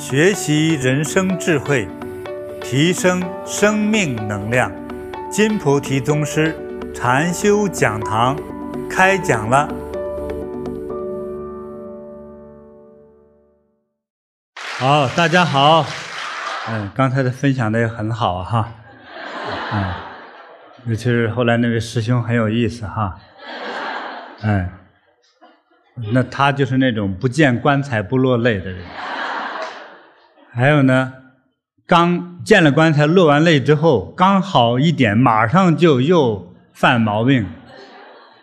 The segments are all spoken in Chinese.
学习人生智慧，提升生命能量。金菩提宗师禅修讲堂开讲了。好，大家好。嗯，刚才的分享的也很好哈。嗯，尤其是后来那位师兄很有意思哈。嗯，那他就是那种不见棺材不落泪的人。还有呢，刚见了棺材落完泪之后，刚好一点，马上就又犯毛病，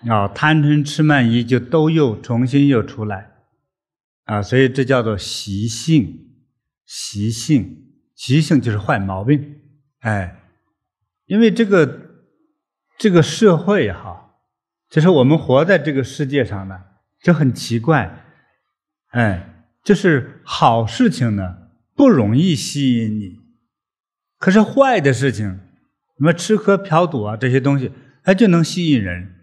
啊，贪嗔痴慢疑就都又重新又出来，啊，所以这叫做习性，习性，习性就是坏毛病，哎，因为这个这个社会哈，就是我们活在这个世界上呢，就很奇怪，哎，就是好事情呢。不容易吸引你，可是坏的事情，什么吃喝嫖赌啊这些东西，它就能吸引人。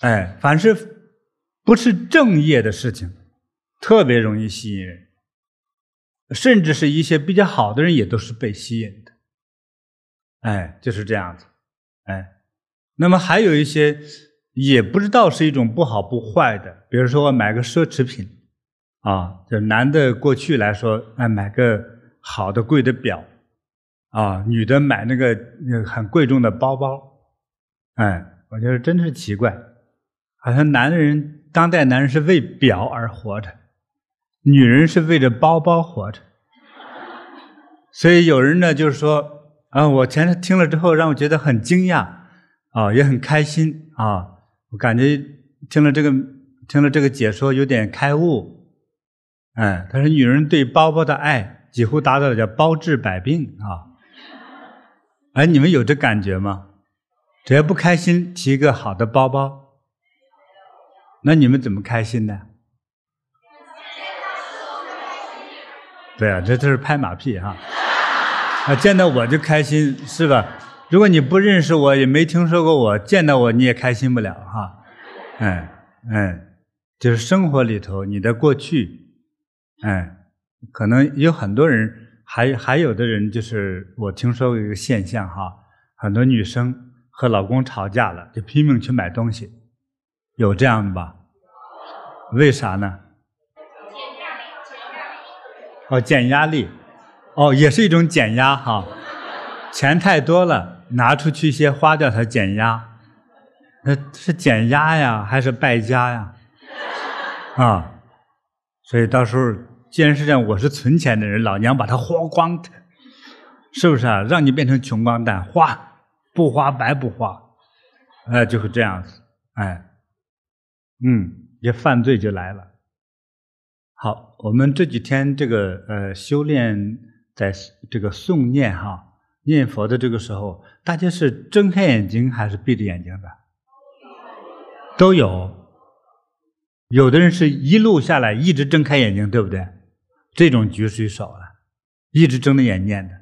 哎，凡是不是正业的事情，特别容易吸引人，甚至是一些比较好的人也都是被吸引的。哎，就是这样子。哎，那么还有一些也不知道是一种不好不坏的，比如说我买个奢侈品。啊，就男的过去来说，哎，买个好的贵的表，啊，女的买那个那个很贵重的包包，哎，我觉得真是奇怪，好像男人当代男人是为表而活着，女人是为着包包活着，所以有人呢就是说，啊，我前天听了之后让我觉得很惊讶，啊，也很开心啊，我感觉听了这个听了这个解说有点开悟。哎，他说女人对包包的爱几乎达到了叫包治百病啊！哎，你们有这感觉吗？只要不开心，提一个好的包包，那你们怎么开心呢？对啊，这就是拍马屁哈！啊，见到我就开心是吧？如果你不认识我，也没听说过我，见到我你也开心不了哈！哎哎，就是生活里头你的过去。哎，可能有很多人，还还有的人，就是我听说过一个现象哈，很多女生和老公吵架了，就拼命去买东西，有这样的吧？为啥呢？减压，减压。哦，减压力，哦，也是一种减压哈。钱太多了，拿出去先花掉它减压，那是减压呀，还是败家呀？啊，所以到时候。既然是这样，我是存钱的人，老娘把它花光，是不是啊？让你变成穷光蛋，花不花白不花，哎，就是这样子，哎，嗯，这犯罪就来了。好，我们这几天这个呃修炼，在这个诵念哈念佛的这个时候，大家是睁开眼睛还是闭着眼睛的？都有，有的人是一路下来一直睁开眼睛，对不对？这种举水手了，一直睁着眼念的。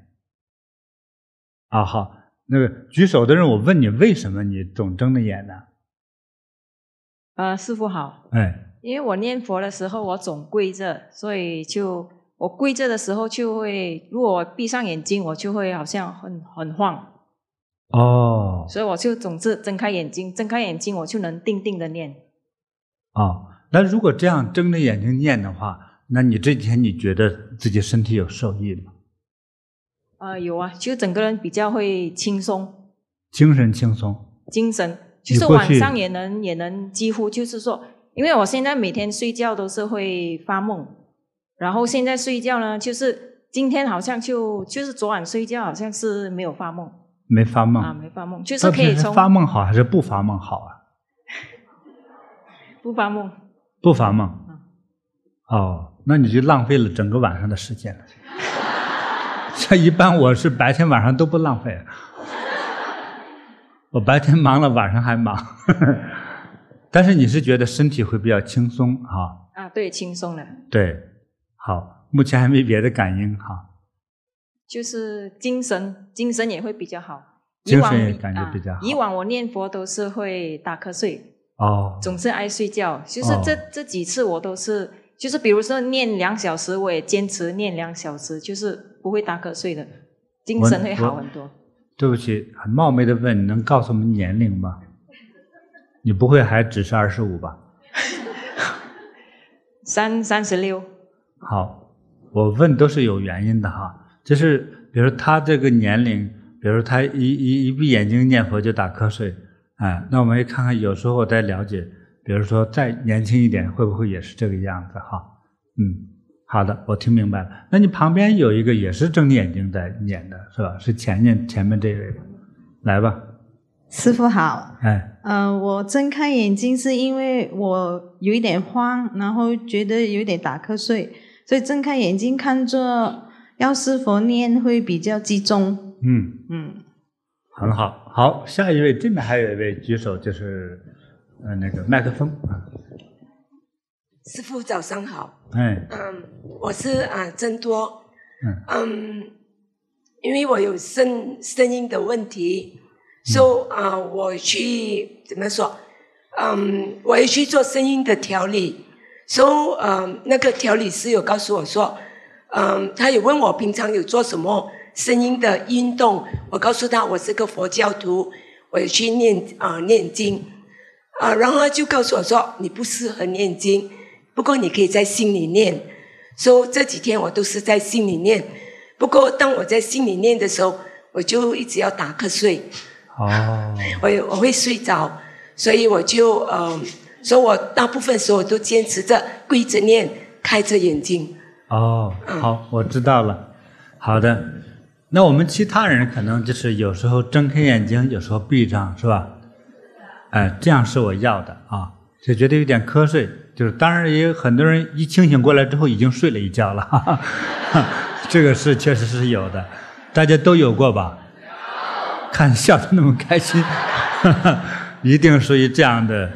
啊，好，那个举手的人，我问你，为什么你总睁着眼呢？呃，师傅好。哎，因为我念佛的时候，我总跪着，所以就我跪着的时候就会，如果我闭上眼睛，我就会好像很很晃。哦。所以我就总是睁开眼睛，睁开眼睛，我就能定定的念。哦，那如果这样睁着眼睛念的话。那你这几天你觉得自己身体有受益吗？啊、呃，有啊，就整个人比较会轻松，精神轻松，精神就是晚上也能也能几乎就是说，因为我现在每天睡觉都是会发梦，然后现在睡觉呢，就是今天好像就就是昨晚睡觉好像是没有发梦，没发梦。啊，没发梦，就是可以从发梦好还是不发梦好啊？不发梦，不发梦，嗯、哦。那你就浪费了整个晚上的时间了。像一般我是白天晚上都不浪费，我白天忙了，晚上还忙。但是你是觉得身体会比较轻松哈？啊，对，轻松了。对，好，目前还没别的感应哈。就是精神，精神也会比较好。精神也感觉比较好。以往我念佛都是会打瞌睡，哦，总是爱睡觉。就是这、哦、这几次我都是。就是比如说念两小时，我也坚持念两小时，就是不会打瞌睡的，精神会好很多。对不起，很冒昧的问，你能告诉我们年龄吗？你不会还只是二十五吧？三三十六。好，我问都是有原因的哈，就是比如他这个年龄，比如他一一一闭眼睛念佛就打瞌睡，哎，那我们也看看，有时候我在了解，比如说再年轻一点，会不会也是这个样子哈？嗯，好的，我听明白了。那你旁边有一个也是睁眼睛在念的是吧？是前面前面这位，来吧。师傅好，哎，呃，我睁开眼睛是因为我有一点慌，然后觉得有点打瞌睡，所以睁开眼睛看着药师佛念会比较集中。嗯嗯，很好，好，下一位这边还有一位举手，就是呃那个麦克风啊。师傅早上好，哎，嗯，我是啊真多，嗯嗯，因为我有声声音的问题。说、啊、uh,，我去怎么说？嗯，我要去做声音的调理。说，嗯，那个调理师有告诉我说，嗯，他有问我平常有做什么声音的运动。我告诉他我是个佛教徒，我要去念啊、呃、念经啊，然后他就告诉我说，你不适合念经，不过你可以在心里念。说、so, 这几天我都是在心里念，不过当我在心里念的时候，我就一直要打瞌睡。哦，我我会睡着，所以我就呃，所以我大部分时候都坚持着跪着念，开着眼睛。哦，好，我知道了。好的，那我们其他人可能就是有时候睁开眼睛，有时候闭上，是吧？哎，这样是我要的啊，就觉得有点瞌睡。就是当然也有很多人一清醒过来之后已经睡了一觉了，哈哈，这个是确实是有的，大家都有过吧？看笑得那么开心，哈哈，一定属于这样的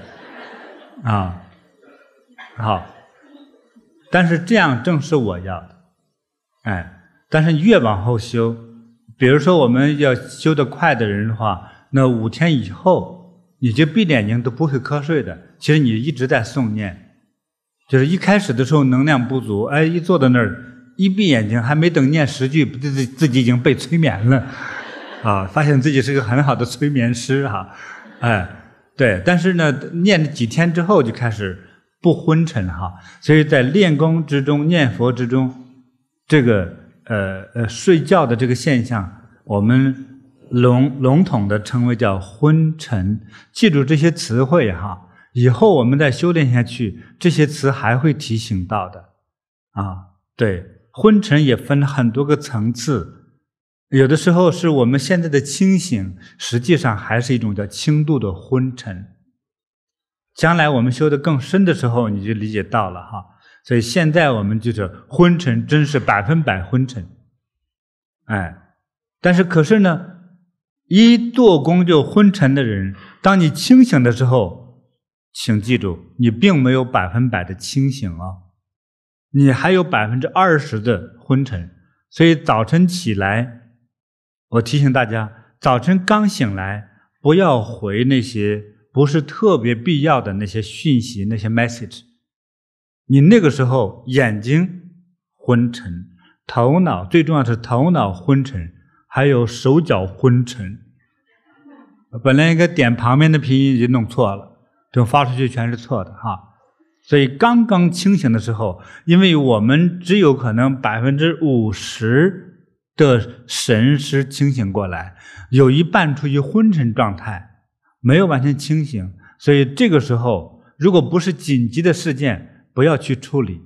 啊，好。但是这样正是我要的，哎。但是越往后修，比如说我们要修得快的人的话，那五天以后，你就闭着眼睛都不会瞌睡的。其实你一直在诵念，就是一开始的时候能量不足，哎，一坐在那儿，一闭眼睛，还没等念十句，自己自己已经被催眠了。啊，发现自己是个很好的催眠师哈，哎，对，但是呢，念了几天之后就开始不昏沉哈，所以在练功之中、念佛之中，这个呃呃睡觉的这个现象，我们笼笼统的称为叫昏沉。记住这些词汇哈，以后我们再修炼下去，这些词还会提醒到的啊。对，昏沉也分很多个层次。有的时候是我们现在的清醒，实际上还是一种叫轻度的昏沉。将来我们修得更深的时候，你就理解到了哈。所以现在我们就是昏沉，真是百分百昏沉。哎，但是可是呢，一做工就昏沉的人，当你清醒的时候，请记住，你并没有百分百的清醒啊，你还有百分之二十的昏沉。所以早晨起来。我提醒大家，早晨刚醒来，不要回那些不是特别必要的那些讯息、那些 message。你那个时候眼睛昏沉，头脑最重要是头脑昏沉，还有手脚昏沉。本来应该点旁边的拼音已经弄错了，等发出去全是错的哈。所以刚刚清醒的时候，因为我们只有可能百分之五十。的神识清醒过来，有一半处于昏沉状态，没有完全清醒，所以这个时候，如果不是紧急的事件，不要去处理，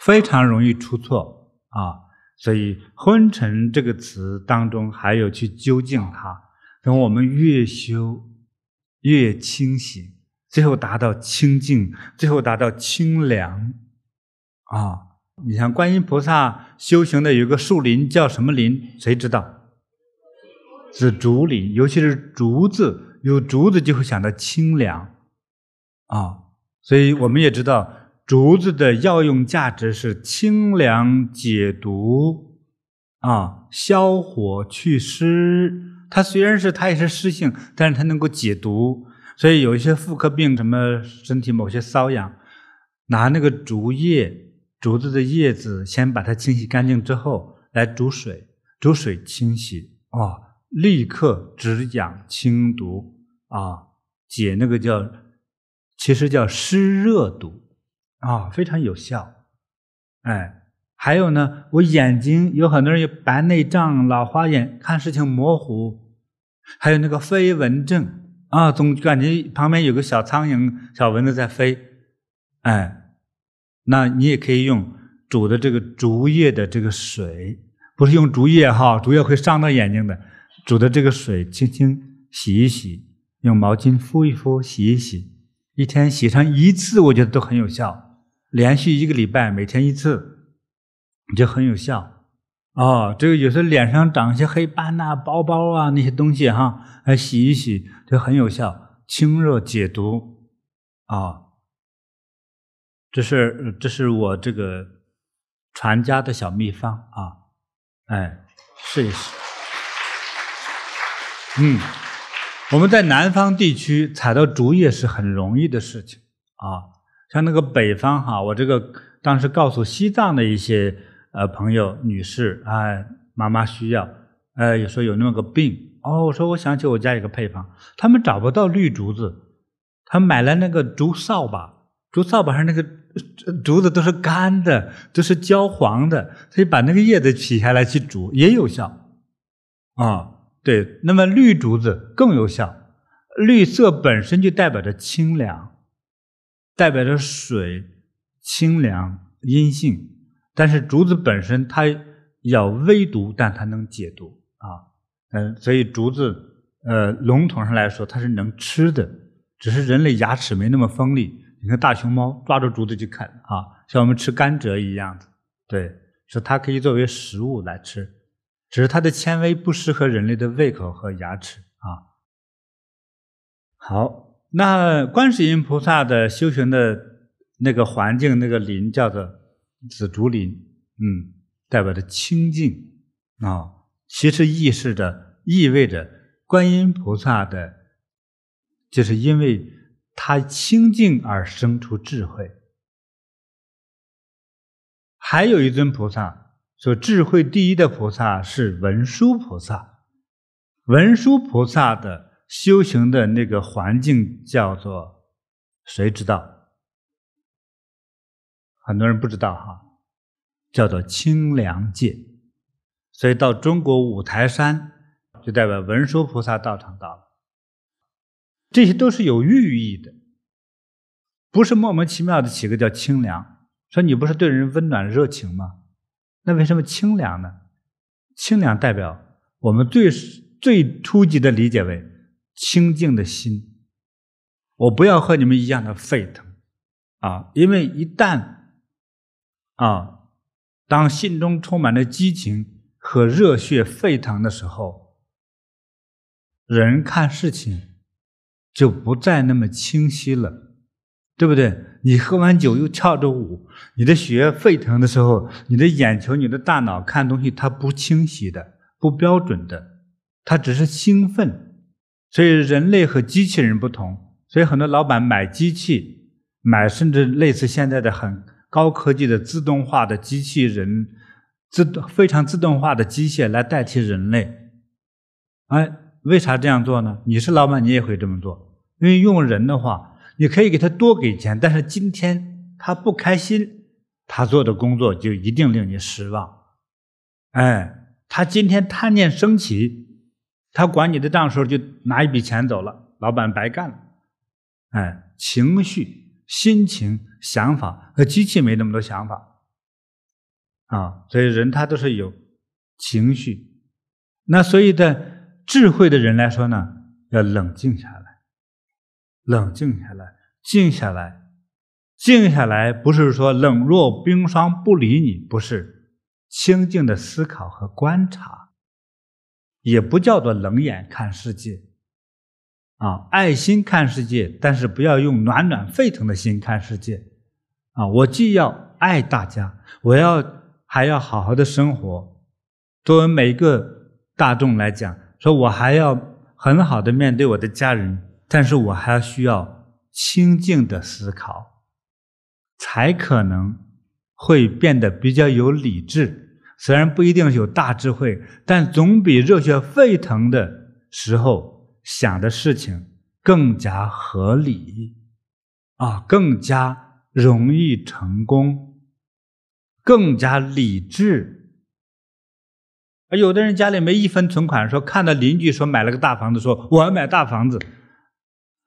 非常容易出错啊。所以“昏沉”这个词当中还有去究竟它，等我们越修越清醒，最后达到清净，最后达到清凉啊。你像观音菩萨修行的有个树林叫什么林？谁知道？是竹林，尤其是竹子，有竹子就会想到清凉啊。所以我们也知道，竹子的药用价值是清凉解毒啊，消火祛湿。它虽然是它也是湿性，但是它能够解毒。所以有一些妇科病，什么身体某些瘙痒。拿那个竹叶，竹子的叶子，先把它清洗干净之后，来煮水，煮水清洗，哦，立刻止痒清毒啊，解那个叫，其实叫湿热毒啊，非常有效。哎，还有呢，我眼睛有很多人有白内障、老花眼，看事情模糊，还有那个飞蚊症啊，总感觉旁边有个小苍蝇、小蚊子在飞。哎，那你也可以用煮的这个竹叶的这个水，不是用竹叶哈，竹叶会伤到眼睛的。煮的这个水，轻轻洗一洗，用毛巾敷一敷，洗一洗，一天洗上一次，我觉得都很有效。连续一个礼拜，每天一次，就很有效。哦，这个有时候脸上长一些黑斑呐、包包啊那些东西哈，哎，洗一洗就很有效，清热解毒啊。这是这是我这个传家的小秘方啊，哎，试一试。嗯，我们在南方地区采到竹叶是很容易的事情啊，像那个北方哈，我这个当时告诉西藏的一些呃朋友女士，哎，妈妈需要，呃，有时候有那么个病，哦，我说我想起我家有个配方，他们找不到绿竹子，他买了那个竹扫把。竹扫把上那个竹子都是干的，都是焦黄的，他就把那个叶子取下来去煮也有效啊。对，那么绿竹子更有效，绿色本身就代表着清凉，代表着水清凉阴性。但是竹子本身它要微毒，但它能解毒啊。嗯，所以竹子呃笼统上来说它是能吃的，只是人类牙齿没那么锋利。你看大熊猫抓住竹子就啃啊，像我们吃甘蔗一样的，对，说它可以作为食物来吃，只是它的纤维不适合人类的胃口和牙齿啊。好，那观世音菩萨的修行的那个环境，那个林叫做紫竹林，嗯，代表着清净啊，其实意示着意味着观音菩萨的，就是因为。他清净而生出智慧。还有一尊菩萨，说智慧第一的菩萨是文殊菩萨。文殊菩萨的修行的那个环境叫做，谁知道？很多人不知道哈，叫做清凉界。所以到中国五台山，就代表文殊菩萨道场到了。这些都是有寓意的，不是莫名其妙的起个叫清凉。说你不是对人温暖热情吗？那为什么清凉呢？清凉代表我们最最初级的理解为清净的心。我不要和你们一样的沸腾啊！因为一旦啊，当心中充满了激情和热血沸腾的时候，人看事情。就不再那么清晰了，对不对？你喝完酒又跳着舞，你的血液沸腾的时候，你的眼球、你的大脑看东西它不清晰的、不标准的，它只是兴奋。所以人类和机器人不同，所以很多老板买机器，买甚至类似现在的很高科技的自动化的机器人，自动非常自动化的机械来代替人类。哎，为啥这样做呢？你是老板，你也会这么做。因为用人的话，你可以给他多给钱，但是今天他不开心，他做的工作就一定令你失望。哎，他今天贪念升起，他管你的账时候就拿一笔钱走了，老板白干了。哎，情绪、心情、想法和机器没那么多想法啊，所以人他都是有情绪。那所以的智慧的人来说呢，要冷静下来。冷静下来，静下来，静下来，不是说冷若冰霜不理你，不是清静的思考和观察，也不叫做冷眼看世界，啊，爱心看世界，但是不要用暖暖沸腾的心看世界，啊，我既要爱大家，我要还要好好的生活，作为每个大众来讲，说我还要很好的面对我的家人。但是我还需要清静的思考，才可能会变得比较有理智。虽然不一定有大智慧，但总比热血沸腾的时候想的事情更加合理啊，更加容易成功，更加理智。而有的人家里没一分存款，说看到邻居说买了个大房子，说我要买大房子，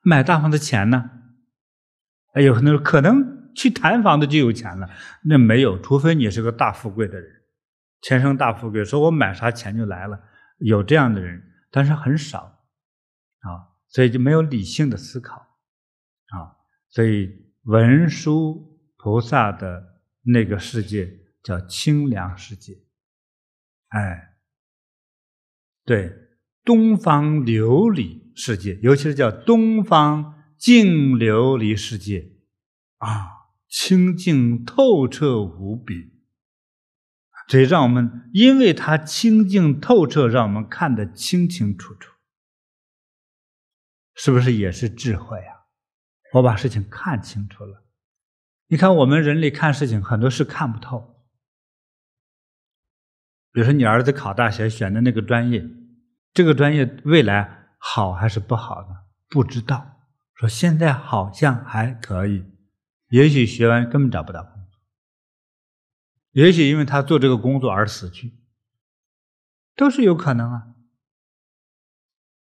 买大房子钱呢？哎，有很多人可能去谈房子就有钱了，那没有，除非你是个大富贵的人。天生大富贵，说我买啥钱就来了，有这样的人，但是很少啊，所以就没有理性的思考啊，所以文殊菩萨的那个世界叫清凉世界，哎，对，东方琉璃世界，尤其是叫东方净琉璃世界啊，清净透彻无比。所以，让我们因为它清净透彻，让我们看得清清楚楚，是不是也是智慧啊？我把事情看清楚了。你看，我们人类看事情很多事看不透。比如说，你儿子考大学选的那个专业，这个专业未来好还是不好呢？不知道。说现在好像还可以，也许学完根本找不到。也许因为他做这个工作而死去，都是有可能啊。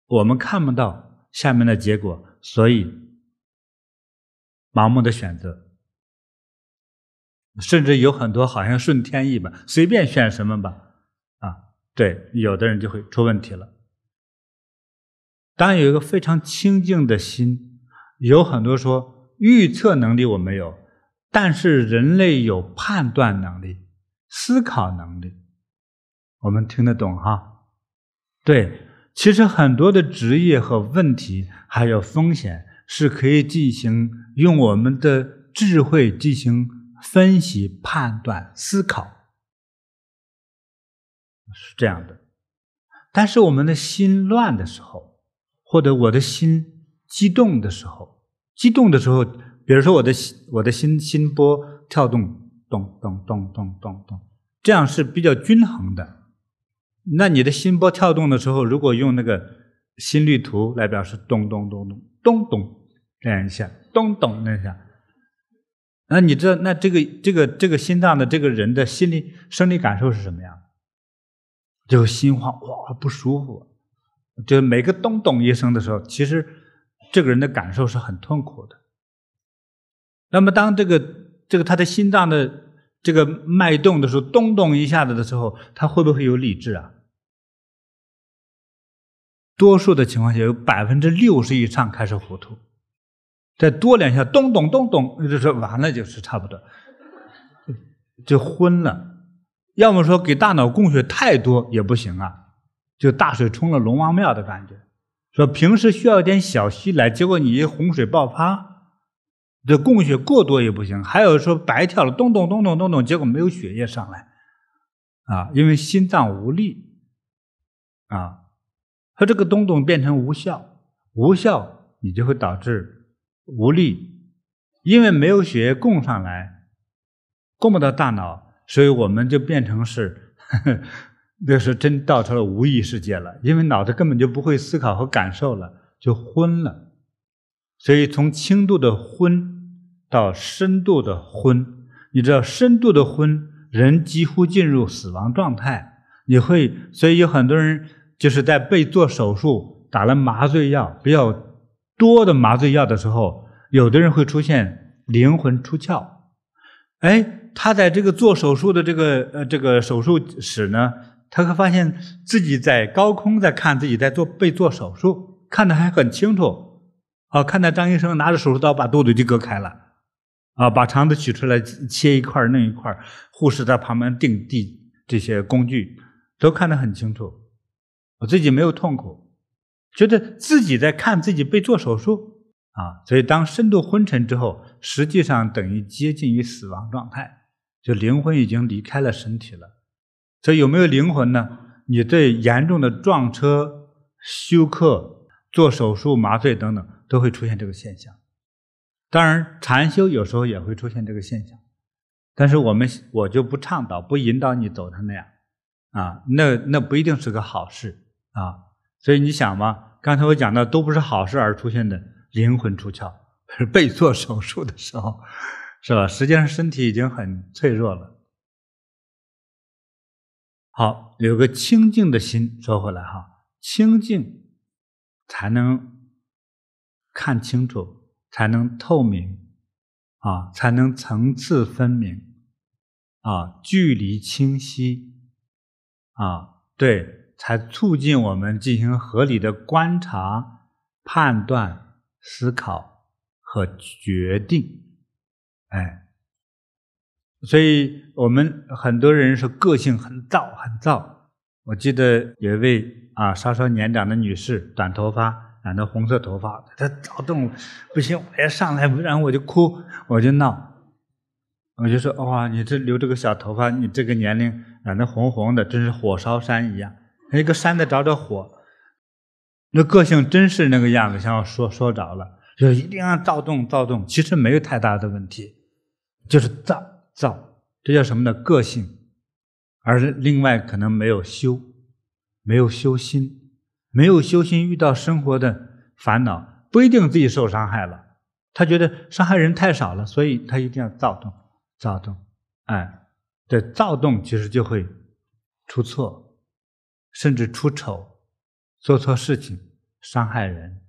我们看不到下面的结果，所以盲目的选择，甚至有很多好像顺天意吧，随便选什么吧，啊，对，有的人就会出问题了。当有一个非常清净的心，有很多说预测能力我没有。但是人类有判断能力、思考能力，我们听得懂哈？对，其实很多的职业和问题还有风险是可以进行用我们的智慧进行分析、判断、思考，是这样的。但是我们的心乱的时候，或者我的心激动的时候，激动的时候。比如说，我的心，我的心心波跳动，咚咚咚咚咚咚，这样是比较均衡的。那你的心波跳动的时候，如果用那个心率图来表示，咚咚咚咚咚咚这样一下，咚咚那一下，那你知道，那这个这个这个心脏的这个人的心理生理感受是什么样？就心慌哇，不舒服。就每个咚咚一声的时候，其实这个人的感受是很痛苦的。那么，当这个这个他的心脏的这个脉动的时候，咚咚一下子的时候，他会不会有理智啊？多数的情况下，有百分之六十以上开始糊涂，再多两下，咚咚咚咚，就是完了，就是差不多，就昏了。要么说给大脑供血太多也不行啊，就大水冲了龙王庙的感觉。说平时需要一点小溪来，结果你一洪水爆发。这供血过多也不行，还有说白跳了，咚咚咚咚咚咚，结果没有血液上来，啊，因为心脏无力，啊，它这个咚咚变成无效，无效你就会导致无力，因为没有血液供上来，供不到大脑，所以我们就变成是，呵呵，那是真到成了无意识界了，因为脑子根本就不会思考和感受了，就昏了。所以，从轻度的昏到深度的昏，你知道，深度的昏，人几乎进入死亡状态。你会，所以有很多人就是在被做手术、打了麻醉药比较多的麻醉药的时候，有的人会出现灵魂出窍。哎，他在这个做手术的这个呃这个手术室呢，他会发现自己在高空在看自己在做被做手术，看得还很清楚。好，看到张医生拿着手术刀把肚子就割开了，啊，把肠子取出来切一块弄一块，护士在旁边定地，这些工具都看得很清楚。我自己没有痛苦，觉得自己在看自己被做手术啊。所以当深度昏沉之后，实际上等于接近于死亡状态，就灵魂已经离开了身体了。所以有没有灵魂呢？你对严重的撞车、休克、做手术、麻醉等等。都会出现这个现象，当然，禅修有时候也会出现这个现象，但是我们我就不倡导，不引导你走成那样啊，那那不一定是个好事啊。所以你想嘛，刚才我讲的都不是好事而出现的灵魂出窍，是 被做手术的时候，是吧？实际上身体已经很脆弱了。好，有个清净的心，说回来哈，清净才能看清楚，才能透明，啊，才能层次分明，啊，距离清晰，啊，对，才促进我们进行合理的观察、判断、思考和决定，哎。所以我们很多人说个性很躁，很躁。我记得有一位啊稍稍年长的女士，短头发，染的红色头发，他躁动不行，我要上来，不然我就哭，我就闹。我就说哇，你这留这个小头发，你这个年龄染的红红的，真是火烧山一样，一个山在着着火。那个性真是那个样子，像我说说着了，就一定要躁动躁动。其实没有太大的问题，就是躁。躁，这叫什么呢？个性，而另外可能没有修，没有修心，没有修心，遇到生活的烦恼，不一定自己受伤害了。他觉得伤害人太少了，所以他一定要躁动，躁动。哎，对，躁动其实就会出错，甚至出丑，做错事情，伤害人。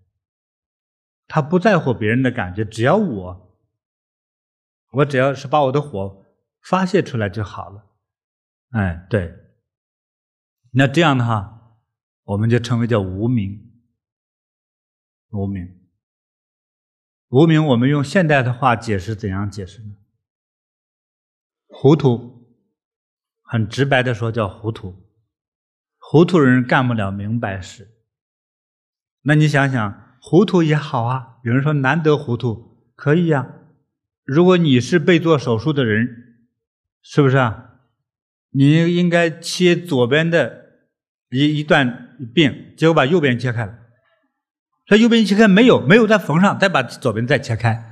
他不在乎别人的感觉，只要我。我只要是把我的火发泄出来就好了，哎，对，那这样的话，我们就称为叫无名，无名，无名。我们用现代的话解释，怎样解释呢？糊涂，很直白的说叫糊涂，糊涂人干不了明白事。那你想想，糊涂也好啊，有人说难得糊涂，可以呀。如果你是被做手术的人，是不是啊？你应该切左边的一一段病，结果把右边切开了。说右边切开没有，没有再缝上，再把左边再切开。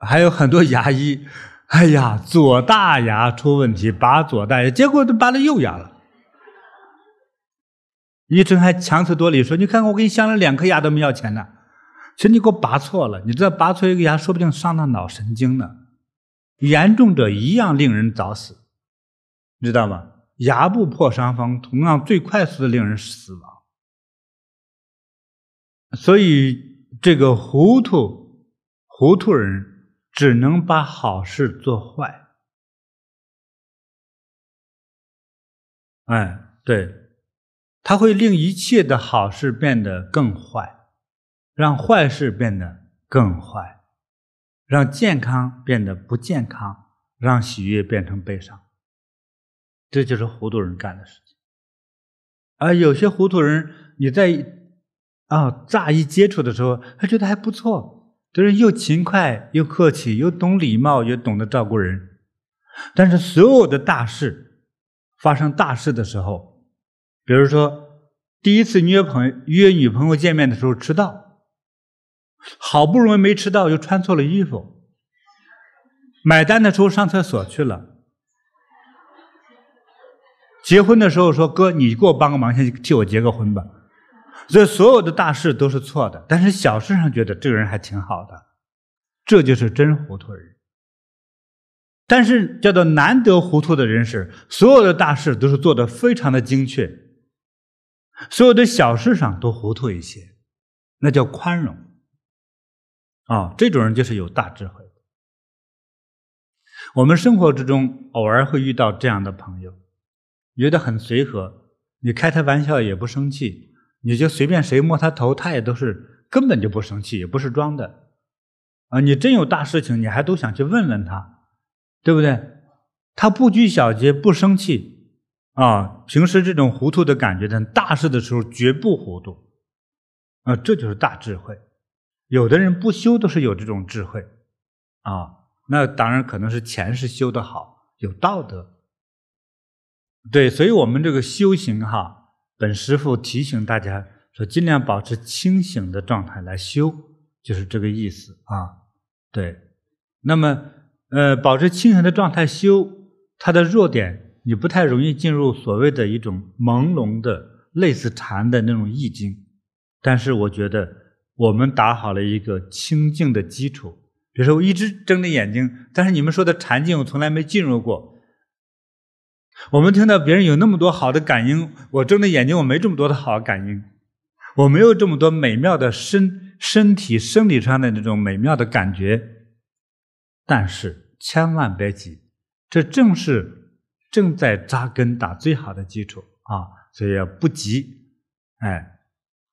还有很多牙医，哎呀，左大牙出问题，拔左大牙，结果都拔了右牙了。医生还强词夺理说：“你看我给你镶了两颗牙都没要钱呢。”其实你给我拔错了，你知道拔错一个牙，说不定伤到脑神经呢。严重者一样令人早死，你知道吗？牙部破伤风同样最快速的令人死亡。所以这个糊涂糊涂人只能把好事做坏。哎，对，他会令一切的好事变得更坏。让坏事变得更坏，让健康变得不健康，让喜悦变成悲伤，这就是糊涂人干的事情。而有些糊涂人，你在啊乍一接触的时候，他觉得还不错，就是又勤快又客气，又懂礼貌，又懂得照顾人。但是所有的大事发生大事的时候，比如说第一次约朋友约女朋友见面的时候迟到。好不容易没迟到，又穿错了衣服。买单的时候上厕所去了。结婚的时候说：“哥，你给我帮个忙，先替我结个婚吧。”所以所有的大事都是错的，但是小事上觉得这个人还挺好的，这就是真糊涂人。但是叫做难得糊涂的人是，所有的大事都是做得非常的精确，所有的小事上都糊涂一些，那叫宽容。啊、这种人就是有大智慧。我们生活之中偶尔会遇到这样的朋友，觉得很随和，你开他玩笑也不生气，你就随便谁摸他头，他也都是根本就不生气，也不是装的。啊，你真有大事情，你还都想去问问他，对不对？他不拘小节，不生气，啊，平时这种糊涂的感觉，但大事的时候绝不糊涂，啊，这就是大智慧。有的人不修都是有这种智慧，啊，那当然可能是前世修得好，有道德。对，所以我们这个修行哈，本师傅提醒大家说，尽量保持清醒的状态来修，就是这个意思啊。对，那么呃，保持清醒的状态修，它的弱点，你不太容易进入所谓的一种朦胧的类似禅的那种意境。但是我觉得我们打好了一个清净的基础。比如说我一直睁着眼睛，但是你们说的禅境我从来没进入过。我们听到别人有那么多好的感应，我睁着眼睛我没这么多的好感应，我没有这么多美妙的身身体生理上的那种美妙的感觉。但是千万别急，这正是正在扎根打最好的基础啊，所以要不急。哎，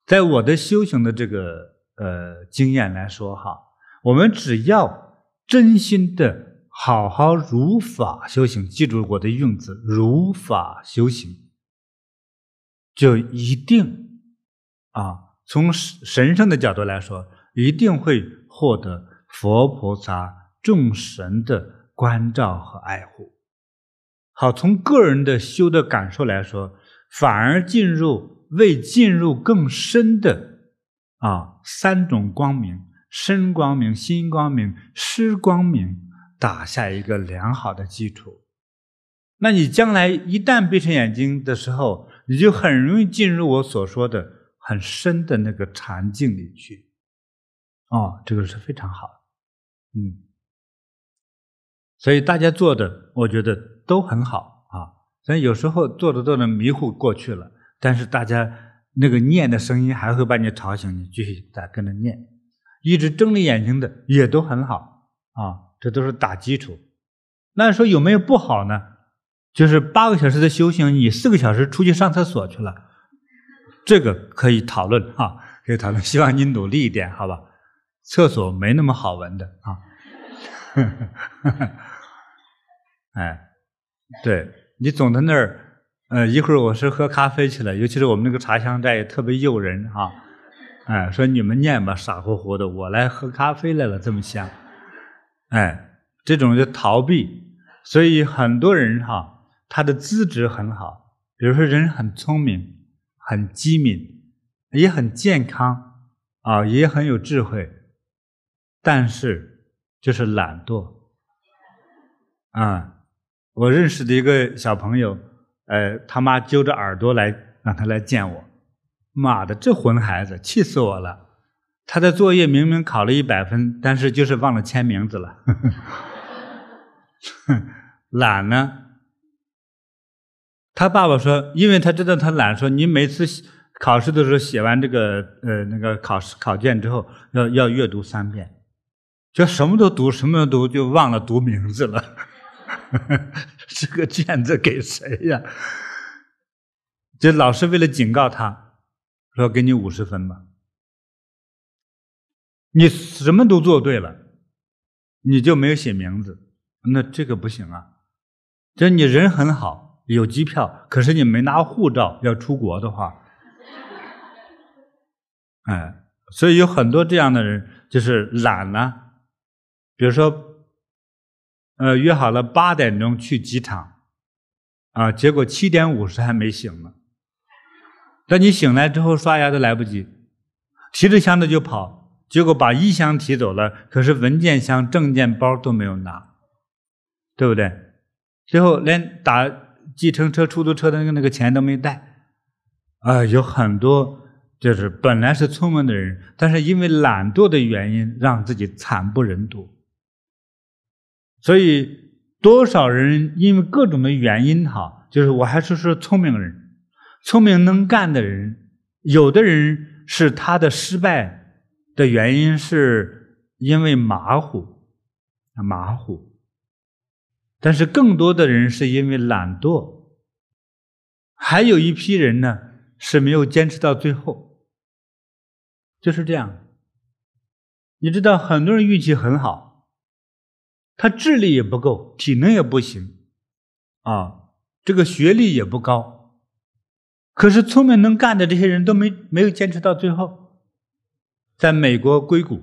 在我的修行的这个呃经验来说哈，我们只要真心的。好好如法修行，记住我的用字，如法修行，就一定啊，从神圣的角度来说，一定会获得佛菩萨众神的关照和爱护。好，从个人的修的感受来说，反而进入为进入更深的啊三种光明：身光明、心光明、识光明。打下一个良好的基础，那你将来一旦闭上眼睛的时候，你就很容易进入我所说的很深的那个禅境里去。哦，这个是非常好，嗯，所以大家做的，我觉得都很好啊。所以有时候做着做着迷糊过去了，但是大家那个念的声音还会把你吵醒，你继续再跟着念，一直睁着眼睛的也都很好啊。这都是打基础，那说有没有不好呢？就是八个小时的修行，你四个小时出去上厕所去了，这个可以讨论啊，可以讨论。希望你努力一点，好吧？厕所没那么好闻的啊。哎，对，你总在那儿，呃，一会儿我是喝咖啡去了，尤其是我们那个茶香斋也特别诱人啊。哎，说你们念吧，傻乎乎的，我来喝咖啡来了，这么香。哎，这种就逃避，所以很多人哈，他的资质很好，比如说人很聪明、很机敏，也很健康啊，也很有智慧，但是就是懒惰啊。我认识的一个小朋友，呃，他妈揪着耳朵来让他来见我，妈的，这混孩子，气死我了。他的作业明明考了一百分，但是就是忘了签名字了。懒呢？他爸爸说，因为他知道他懒，说你每次考试的时候写完这个呃那个考试考卷之后，要要阅读三遍，就什么都读，什么都读，就忘了读名字了。这个卷子给谁呀？这老师为了警告他，说给你五十分吧。你什么都做对了，你就没有写名字，那这个不行啊。就你人很好，有机票，可是你没拿护照要出国的话，哎，所以有很多这样的人就是懒了。比如说，呃，约好了八点钟去机场，啊，结果七点五十还没醒呢。等你醒来之后，刷牙都来不及，提着箱子就跑。结果把衣箱提走了，可是文件箱、证件包都没有拿，对不对？最后连打计程车、出租车的那个那个钱都没带，啊，有很多就是本来是聪明的人，但是因为懒惰的原因，让自己惨不忍睹。所以多少人因为各种的原因，哈，就是我还是说聪明人，聪明能干的人，有的人是他的失败。的原因是因为马虎，马虎，但是更多的人是因为懒惰，还有一批人呢是没有坚持到最后，就是这样。你知道，很多人运气很好，他智力也不够，体能也不行，啊，这个学历也不高，可是聪明能干的这些人都没没有坚持到最后。在美国硅谷，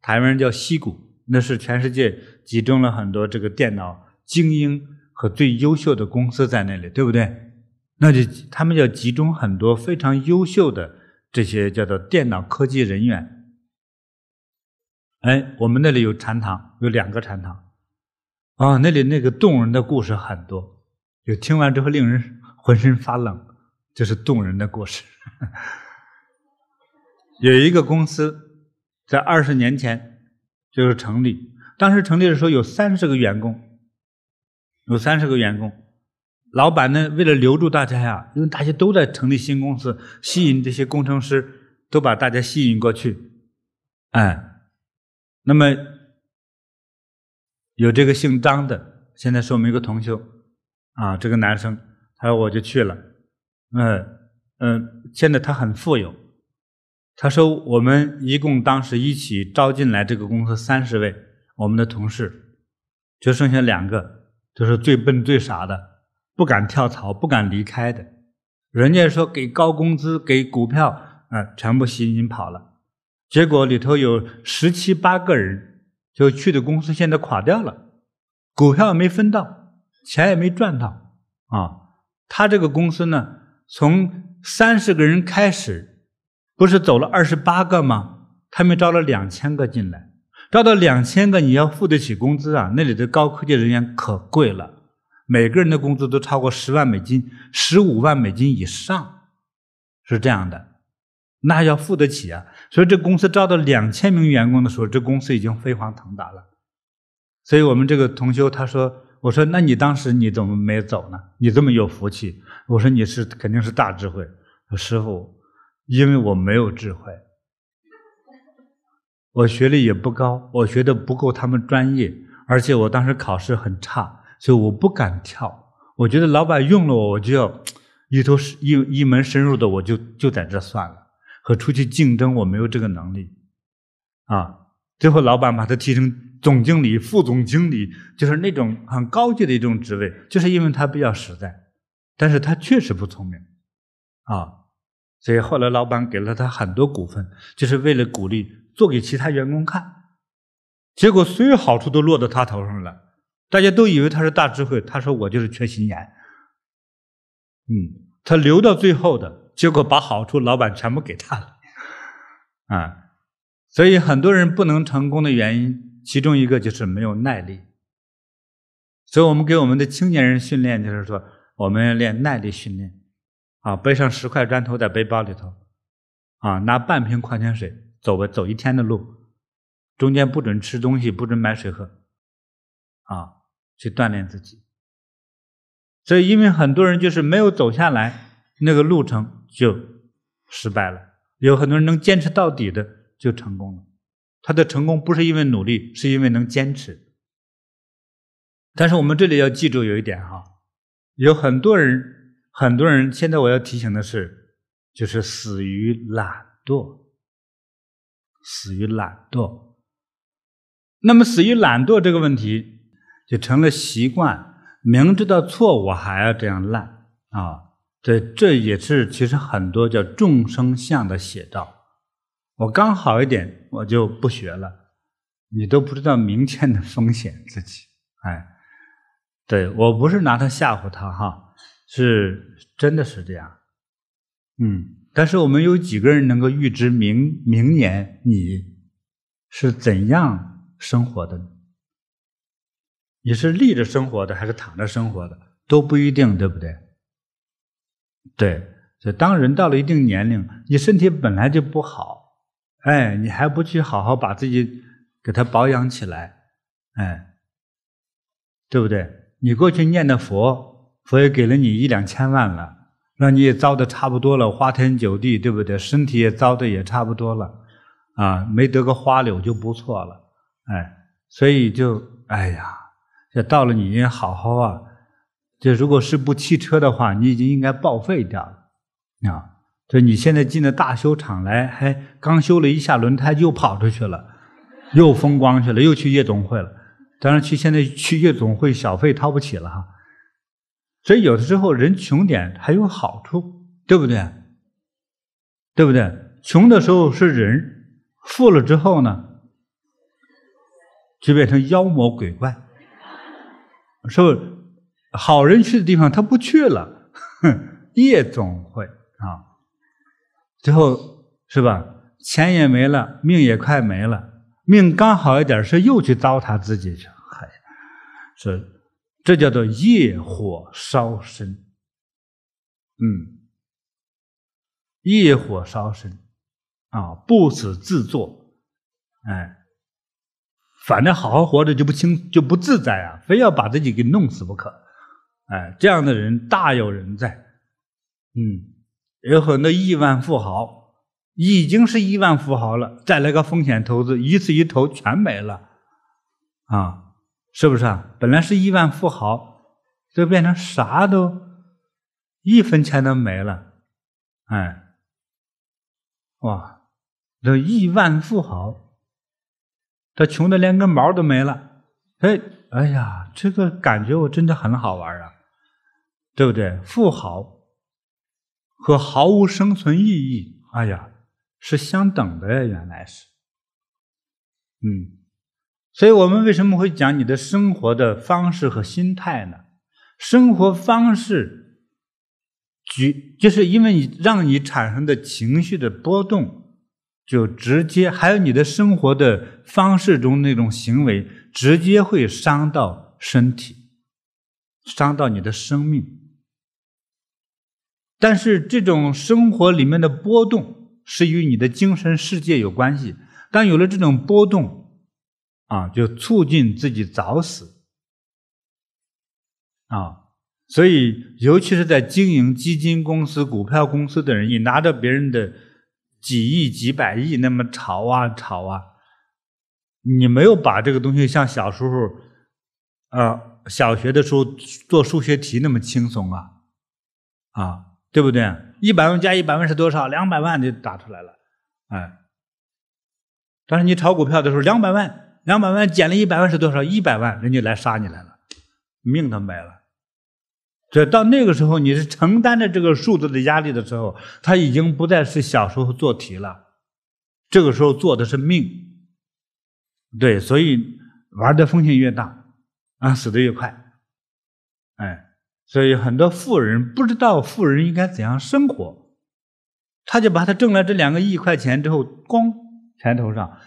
台湾人叫西谷，那是全世界集中了很多这个电脑精英和最优秀的公司在那里，对不对？那就他们要集中很多非常优秀的这些叫做电脑科技人员。哎，我们那里有禅堂，有两个禅堂，啊，那里那个动人的故事很多，就听完之后令人浑身发冷，这是动人的故事。有一个公司在二十年前就是成立，当时成立的时候有三十个员工，有三十个员工。老板呢，为了留住大家呀，因为大家都在成立新公司，吸引这些工程师，都把大家吸引过去。哎，那么有这个姓张的，现在是我们一个同修啊，这个男生，他说我就去了。嗯嗯，现在他很富有。他说我们一共当时一起招进来这个公司三十位，我们的同事，就剩下两个，就是最笨最傻的。不敢跳槽、不敢离开的，人家说给高工资、给股票，啊，全部吸引跑了。结果里头有十七八个人就去的公司，现在垮掉了，股票也没分到，钱也没赚到。啊，他这个公司呢，从三十个人开始，不是走了二十八个吗？他们招了两千个进来，招到两千个，你要付得起工资啊？那里的高科技人员可贵了。每个人的工资都超过十万美金，十五万美金以上，是这样的，那要付得起啊！所以这公司招到两千名员工的时候，这公司已经飞黄腾达了。所以我们这个同修他说：“我说，那你当时你怎么没走呢？你这么有福气。”我说：“你是肯定是大智慧。”说：“师傅，因为我没有智慧，我学历也不高，我学的不够他们专业，而且我当时考试很差。”所以我不敢跳，我觉得老板用了我，我就要一头一一门深入的，我就就在这算了。和出去竞争，我没有这个能力啊。最后老板把他提成总经理、副总经理，就是那种很高级的一种职位，就是因为他比较实在，但是他确实不聪明啊。所以后来老板给了他很多股份，就是为了鼓励做给其他员工看。结果所有好处都落到他头上了。大家都以为他是大智慧，他说我就是缺心眼。嗯，他留到最后的结果，把好处老板全部给他了。啊，所以很多人不能成功的原因，其中一个就是没有耐力。所以我们给我们的青年人训练，就是说我们要练耐力训练。啊，背上十块砖头在背包里头，啊，拿半瓶矿泉水走吧，走一天的路，中间不准吃东西，不准买水喝。啊。去锻炼自己，所以因为很多人就是没有走下来，那个路程就失败了。有很多人能坚持到底的就成功了。他的成功不是因为努力，是因为能坚持。但是我们这里要记住有一点哈，有很多人，很多人现在我要提醒的是，就是死于懒惰，死于懒惰。那么死于懒惰这个问题。就成了习惯，明知道错误还要这样烂啊！这这也是其实很多叫众生相的写照。我刚好一点，我就不学了。你都不知道明天的风险，自己哎，对，我不是拿他吓唬他哈，是真的是这样。嗯，但是我们有几个人能够预知明明年你是怎样生活的？你是立着生活的还是躺着生活的都不一定，对不对？对，所以当人到了一定年龄，你身体本来就不好，哎，你还不去好好把自己给它保养起来，哎，对不对？你过去念的佛，佛也给了你一两千万了，让你也糟的差不多了，花天酒地，对不对？身体也糟的也差不多了，啊，没得个花柳就不错了，哎，所以就哎呀。这到了你好好啊！这如果是部汽车的话，你已经应该报废掉了啊！这你现在进了大修厂来，还刚修了一下轮胎，又跑出去了，又风光去了，又去夜总会了。当然去现在去夜总会小费掏不起了哈。所以有的时候人穷点还有好处，对不对？对不对？穷的时候是人，富了之后呢，就变成妖魔鬼怪。是不好人去的地方他不去了？哼，夜总会啊，最后是吧？钱也没了，命也快没了，命刚好一点，是又去糟蹋自己去，嗨，是这叫做业火烧身。嗯，业火烧身啊，不死自作，哎，反正好好活着就不清就不自在啊，非要把自己给弄死不可，哎，这样的人大有人在。嗯，有很多亿万富豪已经是亿万富豪了，再来个风险投资，一次一投全没了，啊，是不是啊？本来是亿万富豪，就变成啥都。一分钱都没了，哎，哇，这亿万富豪，他穷的连根毛都没了，哎，哎呀，这个感觉我真的很好玩啊，对不对？富豪和毫无生存意义，哎呀，是相等的呀，原来是，嗯，所以我们为什么会讲你的生活的方式和心态呢？生活方式。举就是因为你让你产生的情绪的波动，就直接还有你的生活的方式中那种行为，直接会伤到身体，伤到你的生命。但是这种生活里面的波动是与你的精神世界有关系。当有了这种波动，啊，就促进自己早死，啊。所以，尤其是在经营基金公司、股票公司的人，你拿着别人的几亿、几百亿，那么炒啊炒啊，你没有把这个东西像小时候，啊，小学的时候做数学题那么轻松啊，啊，对不对？一百万加一百万是多少？两百万就打出来了，哎。但是你炒股票的时候，两百万，两百万减了一百万是多少？一百万，人家来杀你来了，命都没了。这到那个时候，你是承担着这个数字的压力的时候，他已经不再是小时候做题了，这个时候做的是命，对，所以玩的风险越大，啊，死的越快，哎，所以很多富人不知道富人应该怎样生活，他就把他挣了这两个亿块钱之后，光钱头上。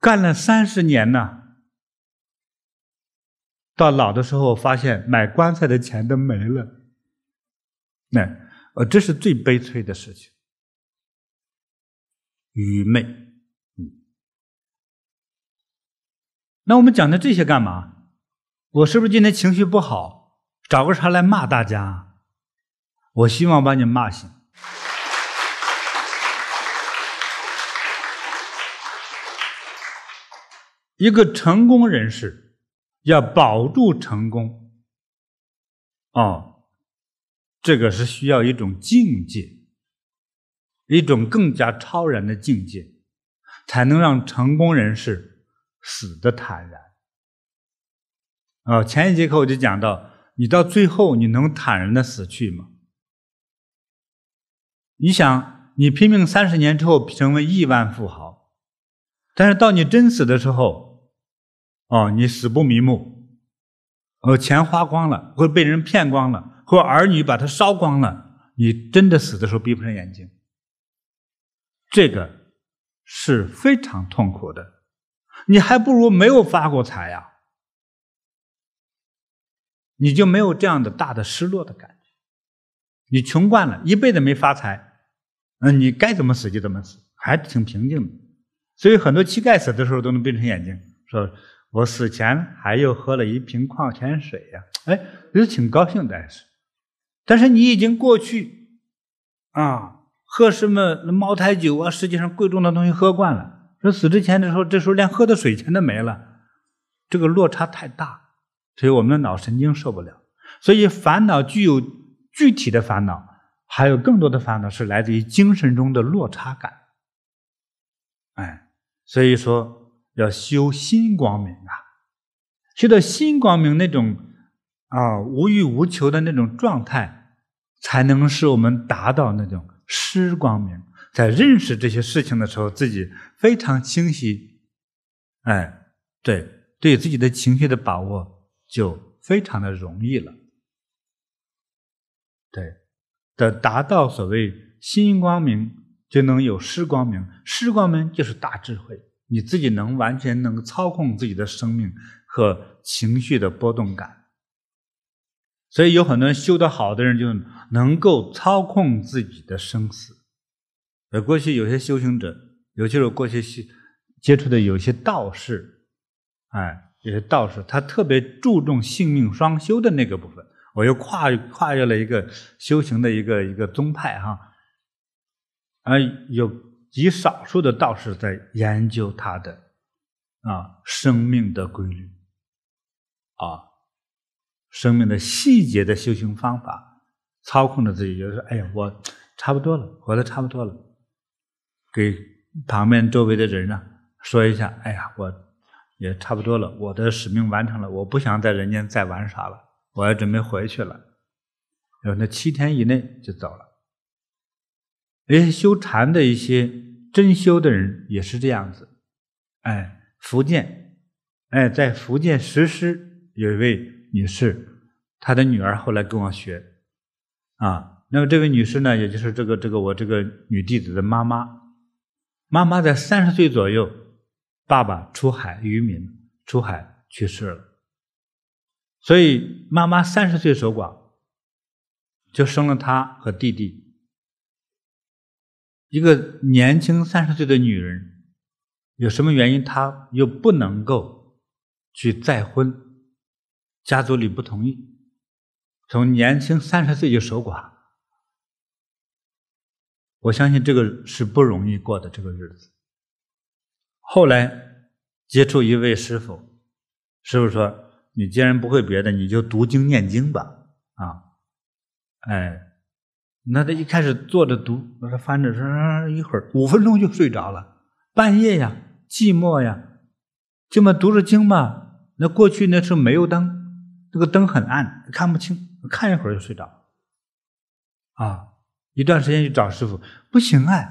干了三十年呢。到老的时候，发现买棺材的钱都没了，那呃，这是最悲催的事情，愚昧。那我们讲的这些干嘛？我是不是今天情绪不好，找个茬来骂大家？我希望把你骂醒。一个成功人士。要保住成功，哦，这个是需要一种境界，一种更加超然的境界，才能让成功人士死得坦然。啊，前一节课我就讲到，你到最后你能坦然的死去吗？你想，你拼命三十年之后成为亿万富豪，但是到你真死的时候。哦，你死不瞑目，呃，钱花光了，或被人骗光了，或儿女把他烧光了，你真的死的时候闭不上眼睛，这个是非常痛苦的。你还不如没有发过财呀，你就没有这样的大的失落的感觉。你穷惯了，一辈子没发财，嗯，你该怎么死就怎么死，还挺平静的。所以很多乞丐死的时候都能闭上眼睛，说。我死前还又喝了一瓶矿泉水呀，哎，也是挺高兴的，但是你已经过去啊，喝什么茅台酒啊，实际上贵重的东西喝惯了。说死之前的时候，这时候连喝的水钱都没了，这个落差太大，所以我们的脑神经受不了。所以烦恼具有具体的烦恼，还有更多的烦恼是来自于精神中的落差感。哎，所以说。要修心光明啊，修到心光明那种啊无欲无求的那种状态，才能使我们达到那种失光明，在认识这些事情的时候，自己非常清晰。哎，对，对自己的情绪的把握就非常的容易了。对，的达到所谓心光明，就能有失光明，失光明就是大智慧。你自己能完全能操控自己的生命和情绪的波动感。所以有很多人修得好的人就能够操控自己的生死。呃，过去有些修行者，尤其是过去接触的有些道士，哎，有些道士他特别注重性命双修的那个部分。我又跨跨越了一个修行的一个一个宗派哈，啊，有极少数的道士在研究他的啊生命的规律，啊，生命的细节的修行方法，操控着自己，就是，哎呀，我差不多了，活得差不多了，给旁边周围的人呢说一下，哎呀，我也差不多了，我的使命完成了，我不想在人间再玩耍了。我要准备回去了，然后那七天以内就走了。那些修禅的一些真修的人也是这样子。哎，福建，哎，在福建石狮有一位女士，她的女儿后来跟我学，啊，那么这位女士呢，也就是这个这个我这个女弟子的妈妈，妈妈在三十岁左右，爸爸出海渔民出海去世了。所以妈妈三十岁守寡，就生了她和弟弟。一个年轻三十岁的女人，有什么原因她又不能够去再婚？家族里不同意，从年轻三十岁就守寡。我相信这个是不容易过的这个日子。后来接触一位师傅，师傅说。你既然不会别的，你就读经念经吧，啊，哎，那他一开始坐着读，我说翻着，说一会儿五分钟就睡着了，半夜呀，寂寞呀，这么读着经吧。那过去那时候没有灯，这个灯很暗，看不清，看一会儿就睡着，啊，一段时间去找师傅，不行啊，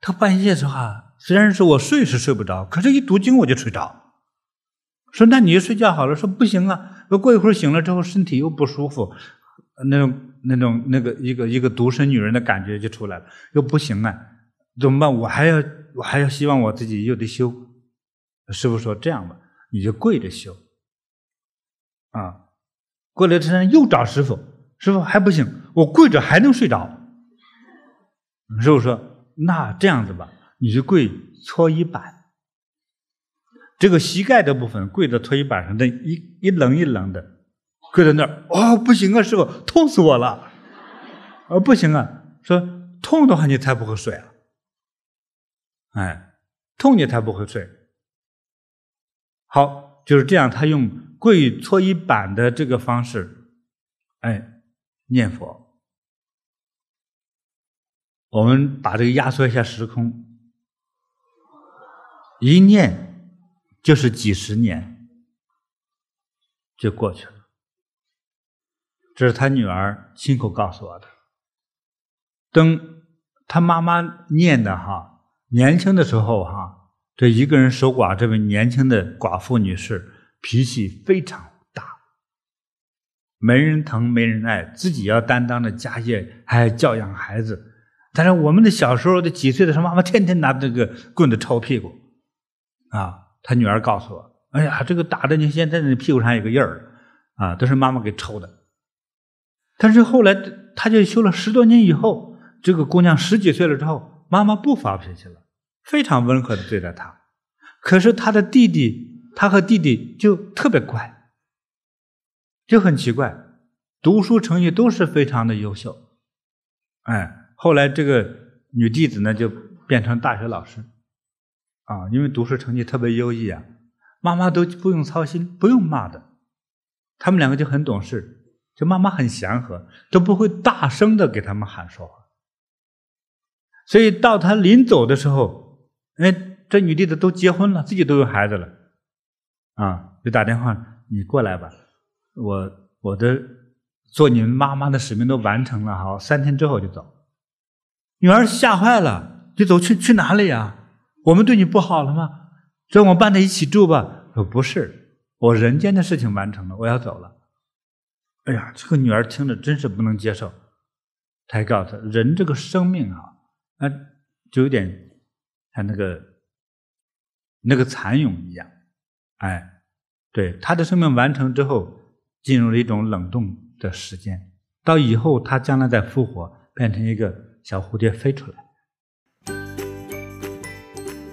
他半夜的话，虽然是我睡是睡不着，可是一读经我就睡着。说那你就睡觉好了。说不行啊，过一会儿醒了之后身体又不舒服，那种那种那个一个一个独身女人的感觉就出来了，又不行啊，怎么办？我还要我还要希望我自己又得修。师傅说这样吧，你就跪着修。啊，过了一阵又找师傅，师傅还不行，我跪着还能睡着。师傅说那这样子吧，你就跪搓衣板。这个膝盖的部分跪在搓衣板上，那一一棱一棱的，跪在那儿，哦，不行啊，师傅，痛死我了！啊，不行啊，说痛的话你才不会睡啊，哎，痛你才不会睡。好，就是这样，他用跪搓衣板的这个方式，哎，念佛。我们把这个压缩一下时空，一念。就是几十年就过去了，这是他女儿亲口告诉我的。等他妈妈念的哈，年轻的时候哈，这一个人守寡，这位年轻的寡妇女士脾气非常大，没人疼没人爱，自己要担当着家业，还要教养孩子。但是我们的小时候的几岁的时候，妈妈天天拿这个棍子抽屁股啊。他女儿告诉我：“哎呀，这个打的你现在你屁股上有个印儿，啊，都是妈妈给抽的。”但是后来他就修了十多年以后，这个姑娘十几岁了之后，妈妈不发脾气了，非常温和的对待她。可是他的弟弟，他和弟弟就特别乖，就很奇怪，读书成绩都是非常的优秀。哎，后来这个女弟子呢，就变成大学老师。啊，因为读书成绩特别优异啊，妈妈都不用操心，不用骂的，他们两个就很懂事，就妈妈很祥和，都不会大声的给他们喊说话。所以到他临走的时候，哎，这女弟子都结婚了，自己都有孩子了，啊，就打电话，你过来吧，我我的做你们妈妈的使命都完成了，好，三天之后就走。女儿吓坏了，就走去去哪里呀？我们对你不好了吗？说我们搬在一起住吧。说不是，我人间的事情完成了，我要走了。哎呀，这个女儿听着真是不能接受。才告诉他，人这个生命啊，啊，就有点像那个那个蚕蛹一样，哎，对，它的生命完成之后，进入了一种冷冻的时间，到以后它将来再复活，变成一个小蝴蝶飞出来。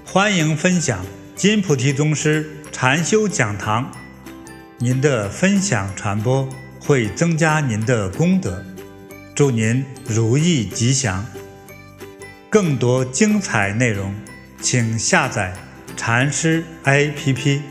欢迎分享金菩提宗师禅修讲堂，您的分享传播会增加您的功德，祝您如意吉祥。更多精彩内容，请下载禅师 APP。